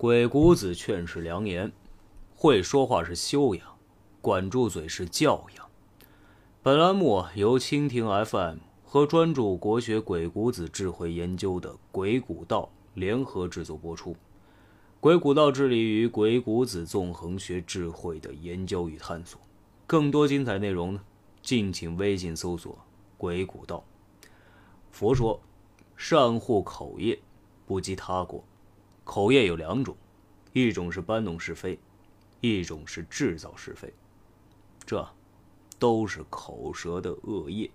鬼谷子劝是良言，会说话是修养，管住嘴是教养。本栏目由蜻蜓 FM 和专注国学鬼谷子智慧研究的鬼谷道联合制作播出。鬼谷道致力于鬼谷子纵横学智慧的研究与探索。更多精彩内容呢，敬请微信搜索“鬼谷道”。佛说：“善护口业，不积他过。”口业有两种，一种是搬弄是非，一种是制造是非。这。都是口舌的恶业。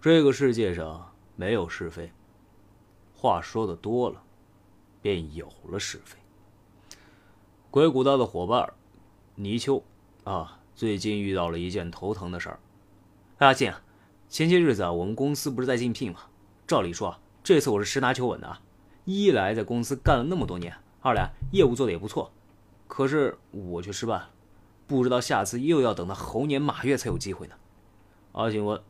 这个世界上没有是非，话说的多了，便有了是非。鬼谷道的伙伴泥鳅啊，最近遇到了一件头疼的事儿。阿进，前些日子啊，我们公司不是在竞聘吗？照理说，这次我是十拿九稳的啊。一来在公司干了那么多年，二来业务做的也不错，可是我却失败了。不知道下次又要等到猴年马月才有机会呢。阿锦问：“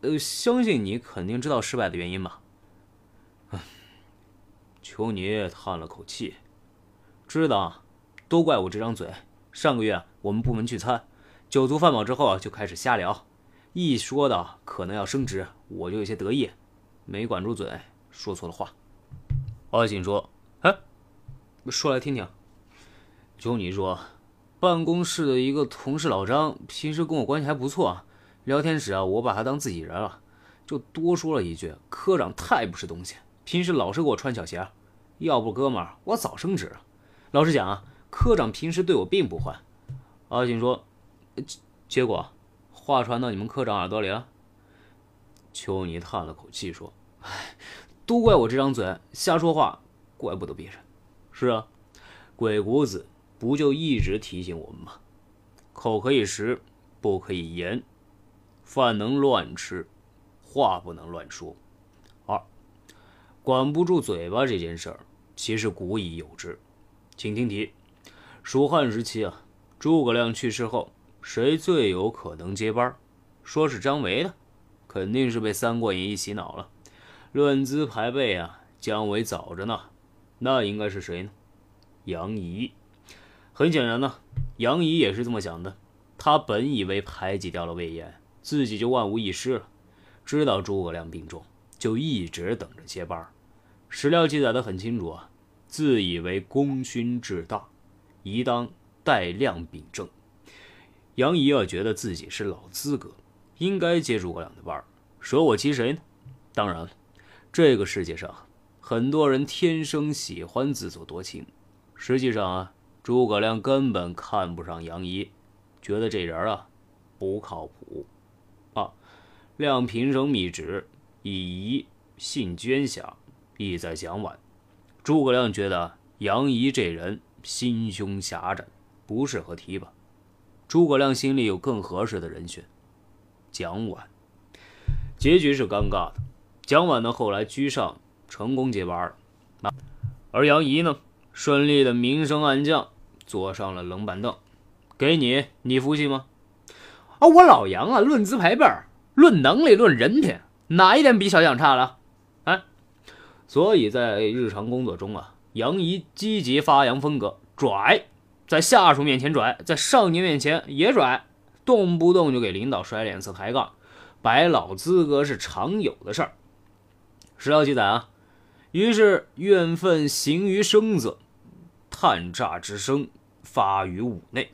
呃，相信你肯定知道失败的原因吧？”丘尼叹了口气：“知道，都怪我这张嘴。上个月我们部门聚餐，酒足饭饱之后就开始瞎聊，一说到可能要升职，我就有些得意，没管住嘴，说错了话。”阿锦说：“哎，说来听听。”就你说。办公室的一个同事老张，平时跟我关系还不错，聊天时啊，我把他当自己人了，就多说了一句：“科长太不是东西，平时老是给我穿小鞋，要不哥们儿，我早升职了。”老实讲啊，科长平时对我并不坏。阿锦说：“结果话传到你们科长耳朵里了。”秋妮叹了口气说：“唉，都怪我这张嘴，瞎说话，怪不得别人。是啊，鬼谷子。”不就一直提醒我们吗？口可以食，不可以言；饭能乱吃，话不能乱说。二，管不住嘴巴这件事儿，其实古已有之。请听题：蜀汉时期啊，诸葛亮去世后，谁最有可能接班？说是张维的，肯定是被《三国演义》洗脑了。论资排辈啊，姜维早着呢。那应该是谁呢？杨仪。很显然呢，杨仪也是这么想的。他本以为排挤掉了魏延，自己就万无一失了。知道诸葛亮病重，就一直等着接班。史料记载的很清楚啊，自以为功勋至大，宜当代亮秉政。杨仪啊，觉得自己是老资格，应该接诸葛亮的班舍我其谁呢？当然了，这个世界上很多人天生喜欢自作多情，实际上啊。诸葛亮根本看不上杨仪，觉得这人啊不靠谱。啊，亮平生密旨，以仪信捐下，意在蒋琬。诸葛亮觉得杨仪这人心胸狭窄，不适合提拔。诸葛亮心里有更合适的人选，蒋琬。结局是尴尬的，蒋琬呢后来居上，成功接班了。而杨仪呢，顺利的明升暗降。坐上了冷板凳，给你，你服气吗？啊，我老杨啊，论资排辈儿，论能力，论人品，哪一点比小蒋差了？哎，所以在日常工作中啊，杨仪积极发扬风格，拽，在下属面前拽，在上级面前也拽，动不动就给领导甩脸色抬杠，摆老资格是常有的事儿。史料记载啊，于是怨愤行于声色，叹诈之声。发于五内，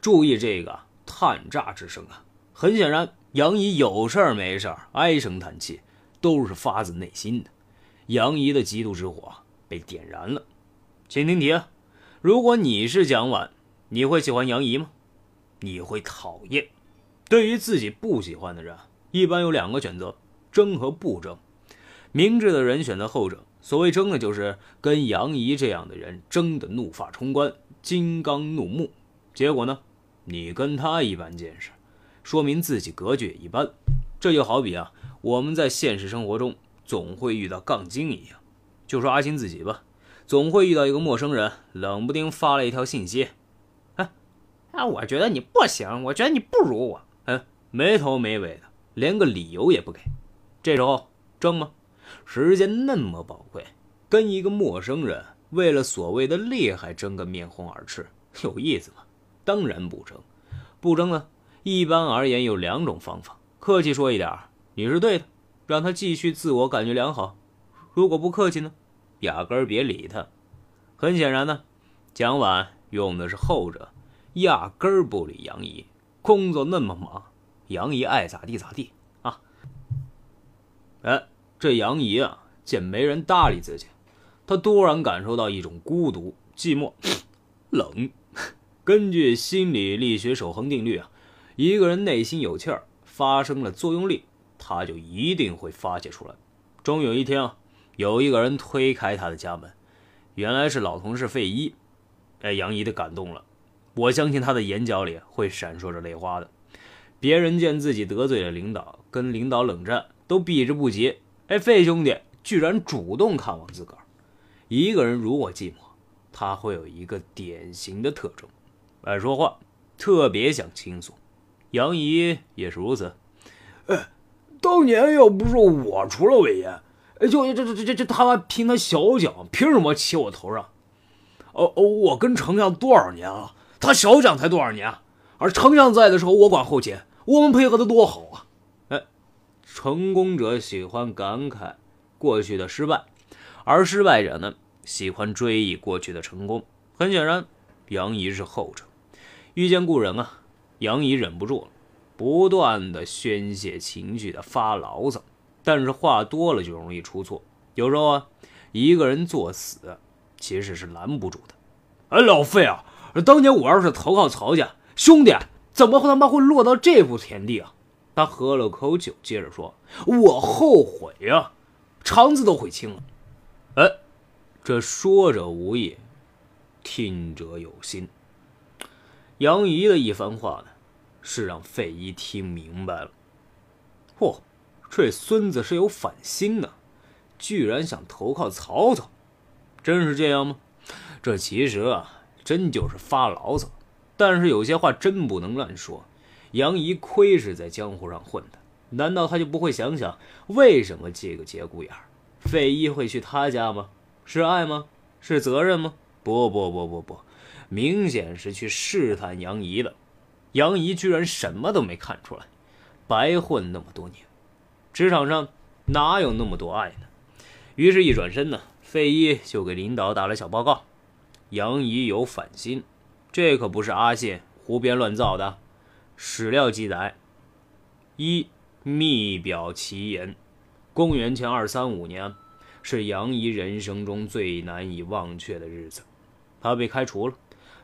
注意这个叹诈之声啊！很显然，杨仪有事儿没事儿唉声叹气，都是发自内心的。杨仪的嫉妒之火被点燃了。请听题啊：如果你是蒋琬，你会喜欢杨仪吗？你会讨厌？对于自己不喜欢的人，一般有两个选择：争和不争。明智的人选择后者。所谓争的，就是跟杨怡这样的人争得怒发冲冠。金刚怒目，结果呢？你跟他一般见识，说明自己格局也一般。这就好比啊，我们在现实生活中总会遇到杠精一样。就说阿星自己吧，总会遇到一个陌生人，冷不丁发了一条信息：“啊啊，我觉得你不行，我觉得你不如我。”嗯，没头没尾的，连个理由也不给。这时候争吗？时间那么宝贵，跟一个陌生人。为了所谓的厉害争个面红耳赤，有意思吗？当然不争。不争呢，一般而言有两种方法。客气说一点，你是对的，让他继续自我感觉良好；如果不客气呢，压根儿别理他。很显然呢，蒋琬用的是后者，压根儿不理杨怡。工作那么忙，杨怡爱咋地咋地啊。哎，这杨怡啊，见没人搭理自己。他突然感受到一种孤独、寂寞、冷。根据心理力学守恒定律啊，一个人内心有气儿，发生了作用力，他就一定会发泄出来。终有一天啊，有一个人推开他的家门，原来是老同事费一。哎，杨怡的感动了，我相信他的眼角里会闪烁着泪花的。别人见自己得罪了领导，跟领导冷战，都避之不及。哎，费兄弟居然主动看望自个儿。一个人如果寂寞，他会有一个典型的特征：爱说话，特别想倾诉。杨怡也是如此。哎，当年要不是我出了魏延，就这这这这这他妈凭他小蒋，凭什么骑我头上？哦哦，我跟丞相多少年了，他小蒋才多少年？而丞相在的时候，我管后勤，我们配合的多好啊！成功者喜欢感慨过去的失败。而失败者呢，喜欢追忆过去的成功。很显然，杨怡是后者。遇见故人啊，杨怡忍不住了，不断的宣泄情绪的发牢骚。但是话多了就容易出错。有时候啊，一个人作死，其实是拦不住的。哎，老费啊，当年我要是投靠曹家，兄弟怎么会他妈会落到这步田地啊？他喝了口酒，接着说：“我后悔呀，肠子都悔青了。”哎，这说者无意，听者有心。杨仪的一番话呢，是让费祎听明白了。嚯，这孙子是有反心呢，居然想投靠曹操，真是这样吗？这其实啊，真就是发牢骚。但是有些话真不能乱说。杨怡亏是在江湖上混的，难道他就不会想想为什么这个节骨眼儿？费祎会去他家吗？是爱吗？是责任吗？不不不不不，明显是去试探杨怡的。杨怡居然什么都没看出来，白混那么多年，职场上哪有那么多爱呢？于是，一转身呢，费祎就给领导打了小报告：杨怡有反心，这可不是阿信胡编乱造的。史料记载，一密表其言。公元前二三五年，是杨仪人生中最难以忘却的日子。他被开除了，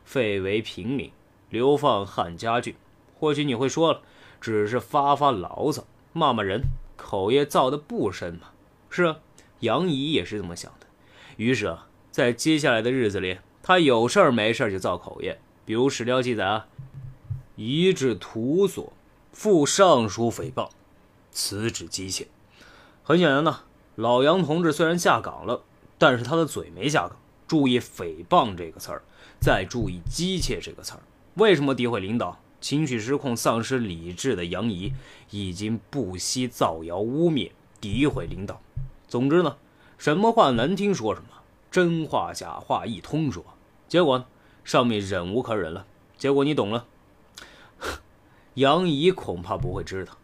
废为平民，流放汉家郡。或许你会说了，只是发发牢骚，骂骂人，口业造的不深嘛？是啊，杨仪也是这么想的。于是啊，在接下来的日子里，他有事儿没事儿就造口业。比如史料记载啊，移至图所，赴尚书诽谤，辞职机切。很显然呢，老杨同志虽然下岗了，但是他的嘴没下岗。注意“诽谤”这个词儿，再注意“机切”这个词儿。为什么诋毁领导、情绪失控、丧失理智的杨仪，已经不惜造谣污蔑、诋毁领导？总之呢，什么话难听说什么，真话假话一通说。结果呢，上面忍无可忍了。结果你懂了。杨仪恐怕不会知道，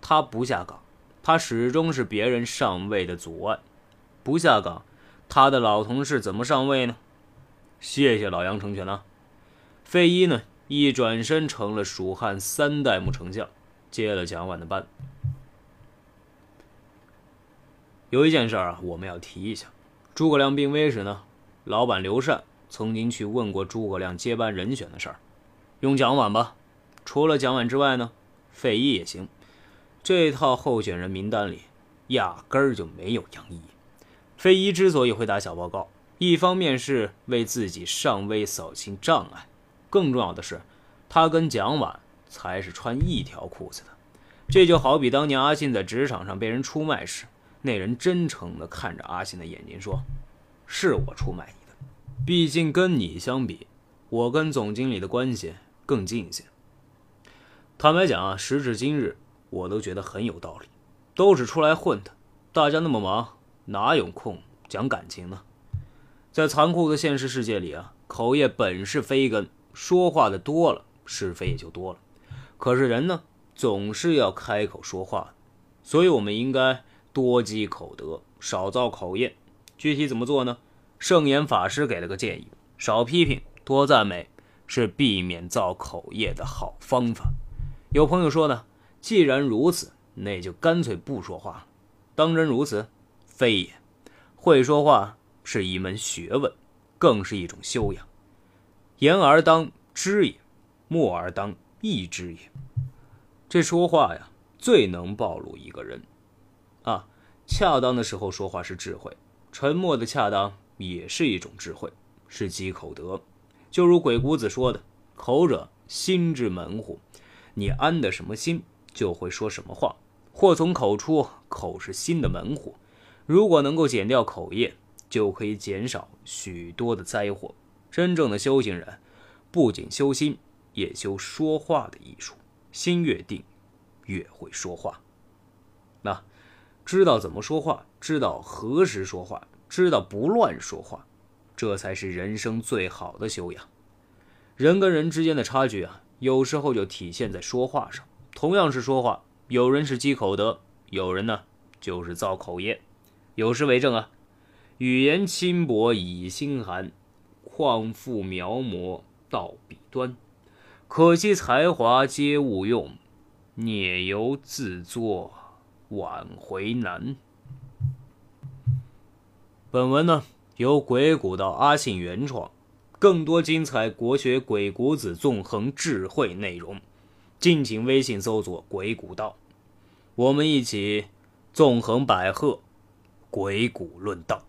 他不下岗。他始终是别人上位的阻碍，不下岗，他的老同事怎么上位呢？谢谢老杨成全了。费祎呢，一转身成了蜀汉三代目丞相，接了蒋琬的班。有一件事啊，我们要提一下：诸葛亮病危时呢，老板刘禅曾经去问过诸葛亮接班人选的事儿，用蒋琬吧。除了蒋琬之外呢，费祎也行。这套候选人名单里，压根儿就没有杨仪。费祎之所以会打小报告，一方面是为自己上位扫清障碍，更重要的是，他跟蒋琬才是穿一条裤子的。这就好比当年阿信在职场上被人出卖时，那人真诚地看着阿信的眼睛说：“是我出卖你的，毕竟跟你相比，我跟总经理的关系更近一些。”坦白讲啊，时至今日。我都觉得很有道理，都是出来混的，大家那么忙，哪有空讲感情呢？在残酷的现实世界里啊，口业本是非根，说话的多了，是非也就多了。可是人呢，总是要开口说话的，所以我们应该多积口德，少造口业。具体怎么做呢？圣严法师给了个建议：少批评，多赞美，是避免造口业的好方法。有朋友说呢，既然如此，那就干脆不说话。当真如此？非也，会说话。是一门学问，更是一种修养。言而当知也，默而当意之也。这说话呀，最能暴露一个人。啊，恰当的时候说话是智慧，沉默的恰当也是一种智慧，是积口德。就如鬼谷子说的：“口者，心之门户。你安的什么心，就会说什么话。祸从口出，口是心的门户。如果能够减掉口业。”就可以减少许多的灾祸。真正的修行人，不仅修心，也修说话的艺术。心越定，越会说话。那知道怎么说话，知道何时说话，知道不乱说话，这才是人生最好的修养。人跟人之间的差距啊，有时候就体现在说话上。同样是说话，有人是积口德，有人呢就是造口业。有诗为证啊。语言轻薄以心寒，况复描摹到笔端。可惜才华皆误用，孽由自作，挽回难。本文呢由鬼谷道阿信原创，更多精彩国学鬼谷子纵横智慧内容，敬请微信搜索“鬼谷道”，我们一起纵横捭阖，鬼谷论道。